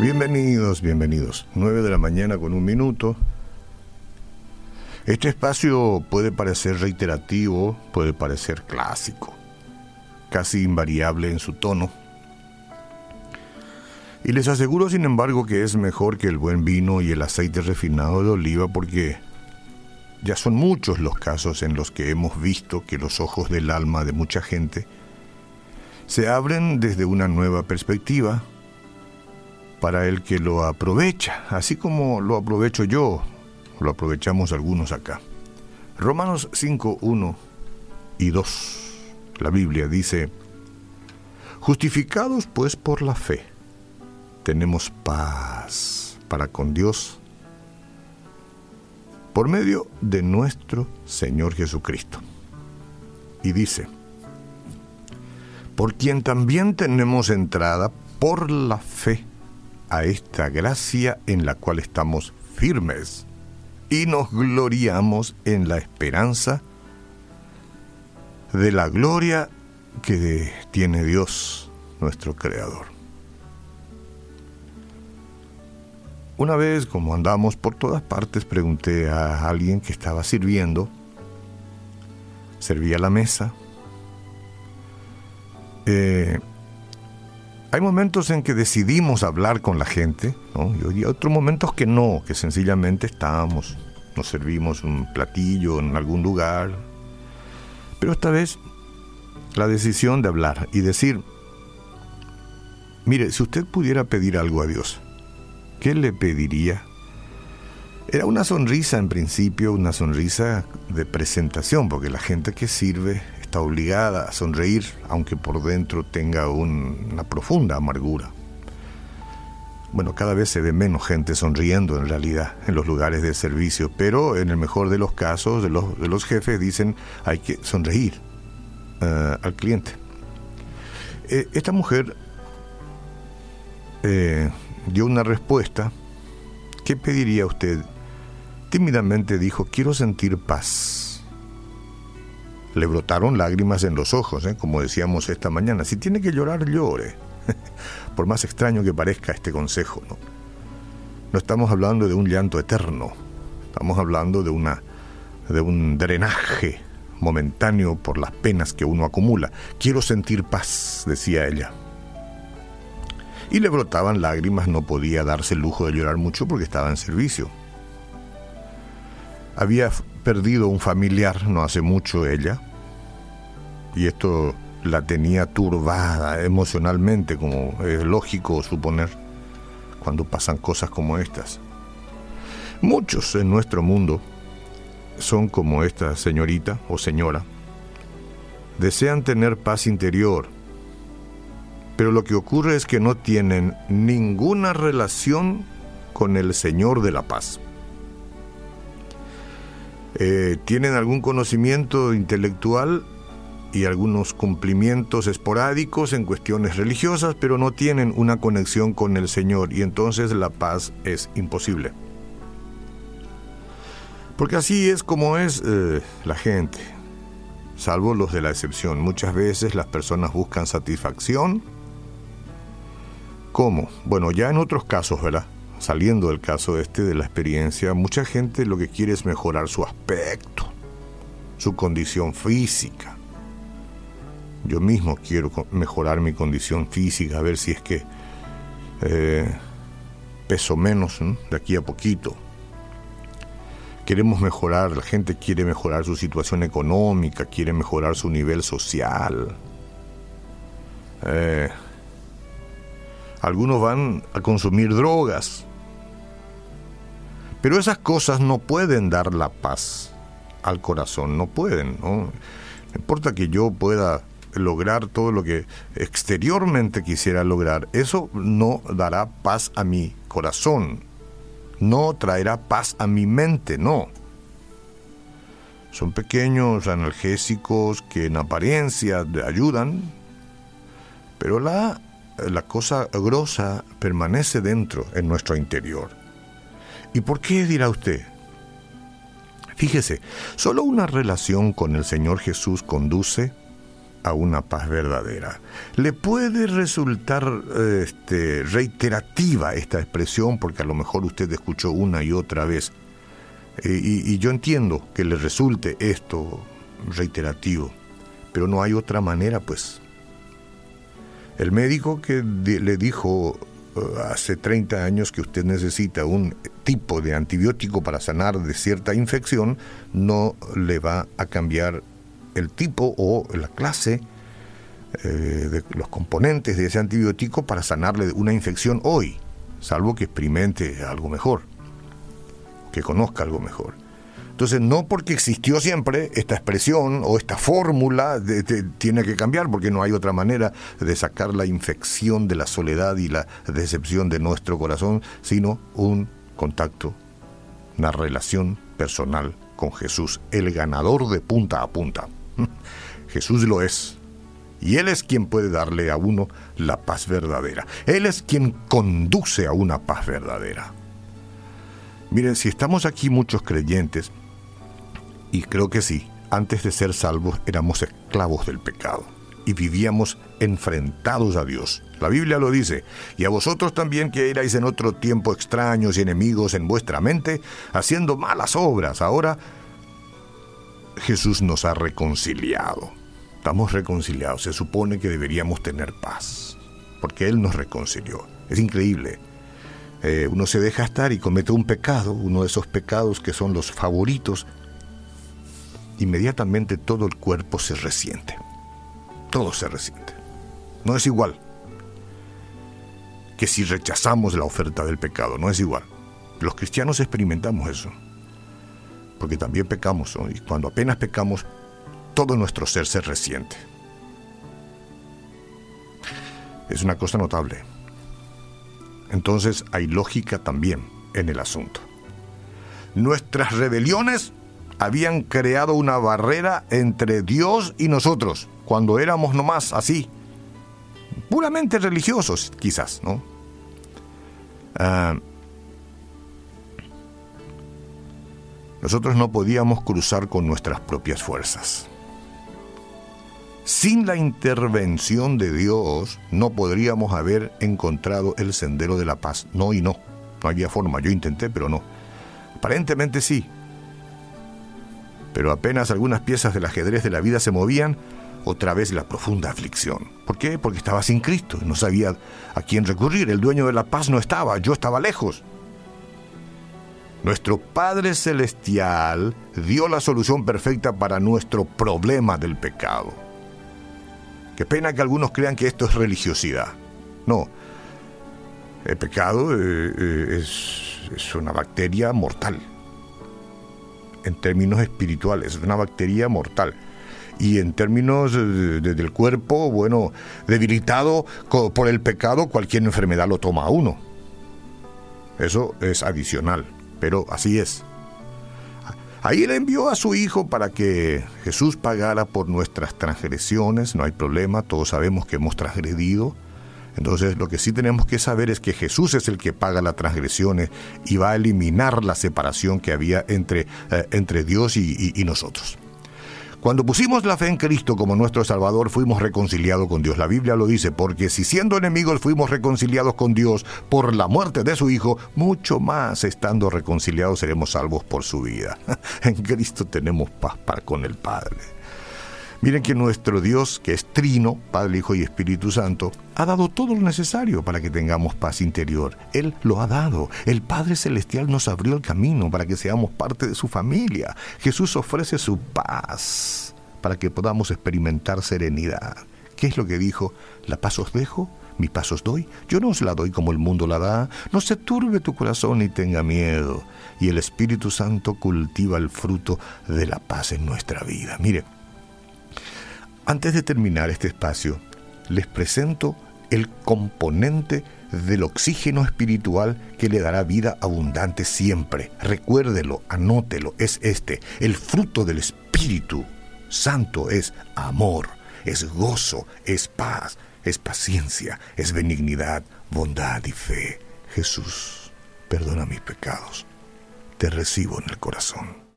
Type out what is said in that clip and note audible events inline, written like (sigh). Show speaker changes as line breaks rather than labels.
Bienvenidos, bienvenidos. 9 de la mañana con un minuto. Este espacio puede parecer reiterativo, puede parecer clásico, casi invariable en su tono. Y les aseguro, sin embargo, que es mejor que el buen vino y el aceite refinado de oliva porque ya son muchos los casos en los que hemos visto que los ojos del alma de mucha gente se abren desde una nueva perspectiva para el que lo aprovecha, así como lo aprovecho yo, lo aprovechamos algunos acá. Romanos 5, 1 y 2. La Biblia dice, justificados pues por la fe, tenemos paz para con Dios por medio de nuestro Señor Jesucristo. Y dice, por quien también tenemos entrada por la fe a esta gracia en la cual estamos firmes y nos gloriamos en la esperanza de la gloria que tiene Dios, nuestro Creador. Una vez, como andamos por todas partes, pregunté a alguien que estaba sirviendo, servía la mesa, eh, hay momentos en que decidimos hablar con la gente, y otros momentos que no, que sencillamente estábamos, nos servimos un platillo en algún lugar. Pero esta vez la decisión de hablar y decir, mire, si usted pudiera pedir algo a Dios, ¿qué le pediría? Era una sonrisa en principio, una sonrisa de presentación, porque la gente que sirve obligada a sonreír, aunque por dentro tenga una profunda amargura. Bueno, cada vez se ve menos gente sonriendo en realidad en los lugares de servicio, pero en el mejor de los casos de los, de los jefes dicen hay que sonreír eh, al cliente. Eh, esta mujer eh, dio una respuesta. ¿Qué pediría usted? Tímidamente dijo, quiero sentir paz le brotaron lágrimas en los ojos, ¿eh? como decíamos esta mañana. Si tiene que llorar, llore. (laughs) Por más extraño que parezca este consejo, ¿no? No estamos hablando de un llanto eterno, estamos hablando de una de un drenaje momentáneo por las penas que uno acumula. Quiero sentir paz, decía ella. Y le brotaban lágrimas, no podía darse el lujo de llorar mucho porque estaba en servicio. Había perdido un familiar no hace mucho ella, y esto la tenía turbada emocionalmente, como es lógico suponer cuando pasan cosas como estas. Muchos en nuestro mundo son como esta señorita o señora. Desean tener paz interior, pero lo que ocurre es que no tienen ninguna relación con el Señor de la paz. Eh, tienen algún conocimiento intelectual y algunos cumplimientos esporádicos en cuestiones religiosas, pero no tienen una conexión con el Señor y entonces la paz es imposible. Porque así es como es eh, la gente, salvo los de la excepción. Muchas veces las personas buscan satisfacción. ¿Cómo? Bueno, ya en otros casos, ¿verdad? Saliendo del caso este de la experiencia, mucha gente lo que quiere es mejorar su aspecto, su condición física, yo mismo quiero mejorar mi condición física, a ver si es que eh, peso menos de aquí a poquito. Queremos mejorar, la gente quiere mejorar su situación económica, quiere mejorar su nivel social. Eh, algunos van a consumir drogas. Pero esas cosas no pueden dar la paz al corazón, no pueden. ¿no? no importa que yo pueda lograr todo lo que exteriormente quisiera lograr, eso no dará paz a mi corazón, no traerá paz a mi mente, no. Son pequeños analgésicos que en apariencia ayudan, pero la, la cosa grosa permanece dentro, en nuestro interior. ¿Y por qué dirá usted? Fíjese, solo una relación con el Señor Jesús conduce a una paz verdadera. Le puede resultar este, reiterativa esta expresión porque a lo mejor usted escuchó una y otra vez. Eh, y, yo entiendo que le resulte esto reiterativo, pero no hay otra manera, pues. El médico que le dijo eh, hace 30 años que usted necesita un tipo de antibiótico para sanar de cierta infección, no le va a cambiar el tipo o la clase eh, de los componentes de ese antibiótico para sanarle una infección hoy, salvo que experimente algo mejor, que conozca algo mejor. Entonces, no porque existió siempre esta expresión o esta fórmula tiene que cambiar, porque no hay otra manera de sacar la infección de la soledad y la decepción de nuestro corazón, sino un contacto, una relación personal con Jesús, el ganador de punta a punta. Jesús lo es. Y Él es quien puede darle a uno la paz verdadera. Él es quien conduce a una paz verdadera. Miren, si estamos aquí muchos creyentes, y creo que sí, antes de ser salvos éramos esclavos del pecado y vivíamos enfrentados a Dios. La Biblia lo dice, y a vosotros también que erais en otro tiempo extraños y enemigos en vuestra mente, haciendo malas obras. Ahora Jesús nos ha reconciliado. Estamos reconciliados. Se supone que deberíamos tener paz, porque Él nos reconcilió. Es increíble. Eh, uno se deja estar y comete un pecado, uno de esos pecados que son los favoritos, inmediatamente todo el cuerpo se resiente. Todo se resiente. No es igual que si rechazamos la oferta del pecado, no es igual. Los cristianos experimentamos eso porque también pecamos, y cuando apenas pecamos, todo nuestro ser se resiente. Es una cosa notable. Entonces hay lógica también en el asunto. Nuestras rebeliones habían creado una barrera entre Dios y nosotros, cuando éramos nomás así, puramente religiosos quizás, ¿no? Ah, Nosotros no podíamos cruzar con nuestras propias fuerzas. Sin la intervención de Dios no podríamos haber encontrado el sendero de la paz. No y no. No había forma. Yo intenté, pero no. Aparentemente sí. Pero apenas algunas piezas del ajedrez de la vida se movían, otra vez la profunda aflicción. ¿Por qué? Porque estaba sin Cristo. No sabía a quién recurrir. El dueño de la paz no estaba. Yo estaba lejos. Nuestro Padre Celestial dio la solución perfecta para nuestro problema del pecado. Qué pena que algunos crean que esto es religiosidad. No, el pecado eh, eh, es, una bacteria mortal. En términos espirituales, es una bacteria mortal. Y en términos del cuerpo, bueno, debilitado por el pecado, cualquier enfermedad lo toma a uno. Eso es adicional pero así es. Ahí él envió a su Hijo para que Jesús pagara por nuestras transgresiones, no hay problema, todos sabemos que hemos transgredido. Entonces lo que sí tenemos que saber es que Jesús es el que paga las transgresiones y va a eliminar la separación que había entre, eh, entre Dios y nosotros. Cuando pusimos la fe en Cristo como nuestro Salvador, fuimos reconciliados con Dios. La Biblia lo dice, porque si siendo enemigos fuimos reconciliados con Dios por la muerte de su Hijo, mucho más estando reconciliados seremos salvos por su vida. (laughs) En Cristo tenemos paz para con el Padre. Miren que nuestro Dios, que es Trino, Padre, Hijo y Espíritu Santo, ha dado todo lo necesario para que tengamos paz interior. Él lo ha dado. El Padre Celestial nos abrió el camino para que seamos parte de su familia. Jesús ofrece su paz para que podamos experimentar serenidad. ¿Qué es lo que dijo? La paz os dejo, mi paz os doy. Yo no os la doy como el mundo la da. No se turbe tu corazón ni tenga miedo. Y el Espíritu Santo cultiva el fruto de la paz en nuestra vida. Mire, antes de terminar este espacio, les presento el componente del oxígeno espiritual que le dará vida abundante siempre. Recuérdelo, anótelo, es este. El fruto del Espíritu Santo es amor, es gozo, es paz, es paciencia, es benignidad, bondad y fe. Jesús, perdona mis pecados. Te recibo en el corazón.